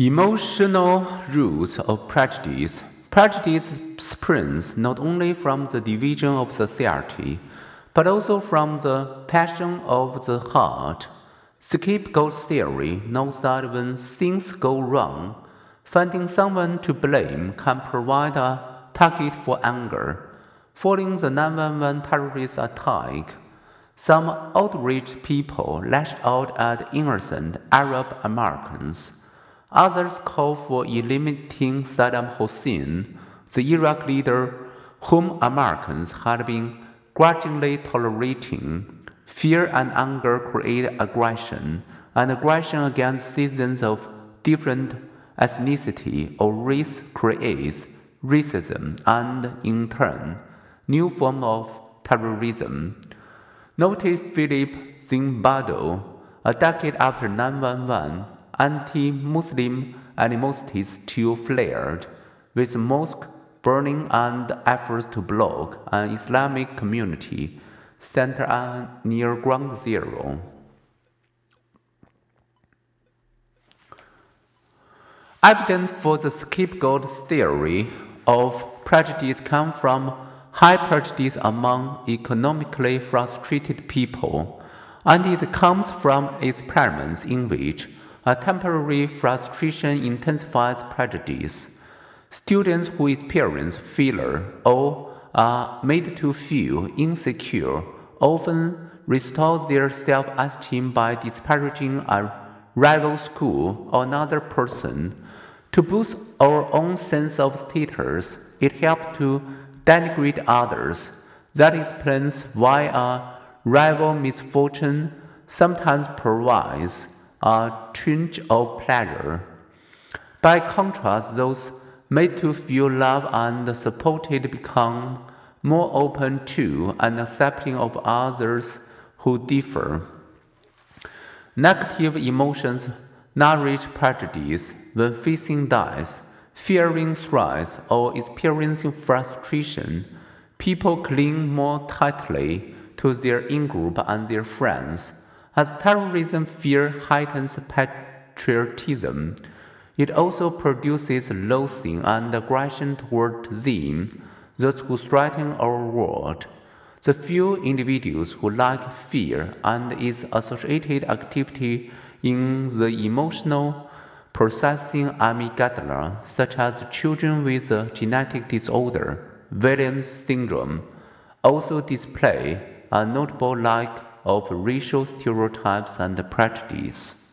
Emotional roots of prejudice. Prejudice springs not only from the division of society, but also from the passion of the heart. Scapegoat theory knows that when things go wrong, finding someone to blame can provide a target for anger. Following the 911 terrorist attack, some outraged people lashed out at innocent Arab Americans. Others call for eliminating Saddam Hussein, the Iraq leader whom Americans had been grudgingly tolerating. Fear and anger create aggression, and aggression against citizens of different ethnicity or race creates racism and, in turn, new form of terrorism. Noted Philip Zimbardo, a decade after 911, anti-Muslim animosity still flared, with mosque burning and efforts to block an Islamic community center near ground zero. Evidence for the scapegoat theory of prejudice come from high prejudice among economically frustrated people, and it comes from experiments in which a temporary frustration intensifies prejudice. Students who experience failure or are made to feel insecure often restore their self esteem by disparaging a rival school or another person. To boost our own sense of status, it helps to denigrate others. That explains why a rival misfortune sometimes provides a twinge of pleasure. By contrast, those made to feel loved and supported become more open to and accepting of others who differ. Negative emotions nourish prejudice when facing death, fearing threats, or experiencing frustration. People cling more tightly to their in group and their friends as terrorism fear heightens patriotism, it also produces loathing and aggression toward them, those who threaten our world. The few individuals who lack fear and its associated activity in the emotional processing amygdala, such as children with the genetic disorder, Williams syndrome, also display a notable lack of racial stereotypes and prejudice.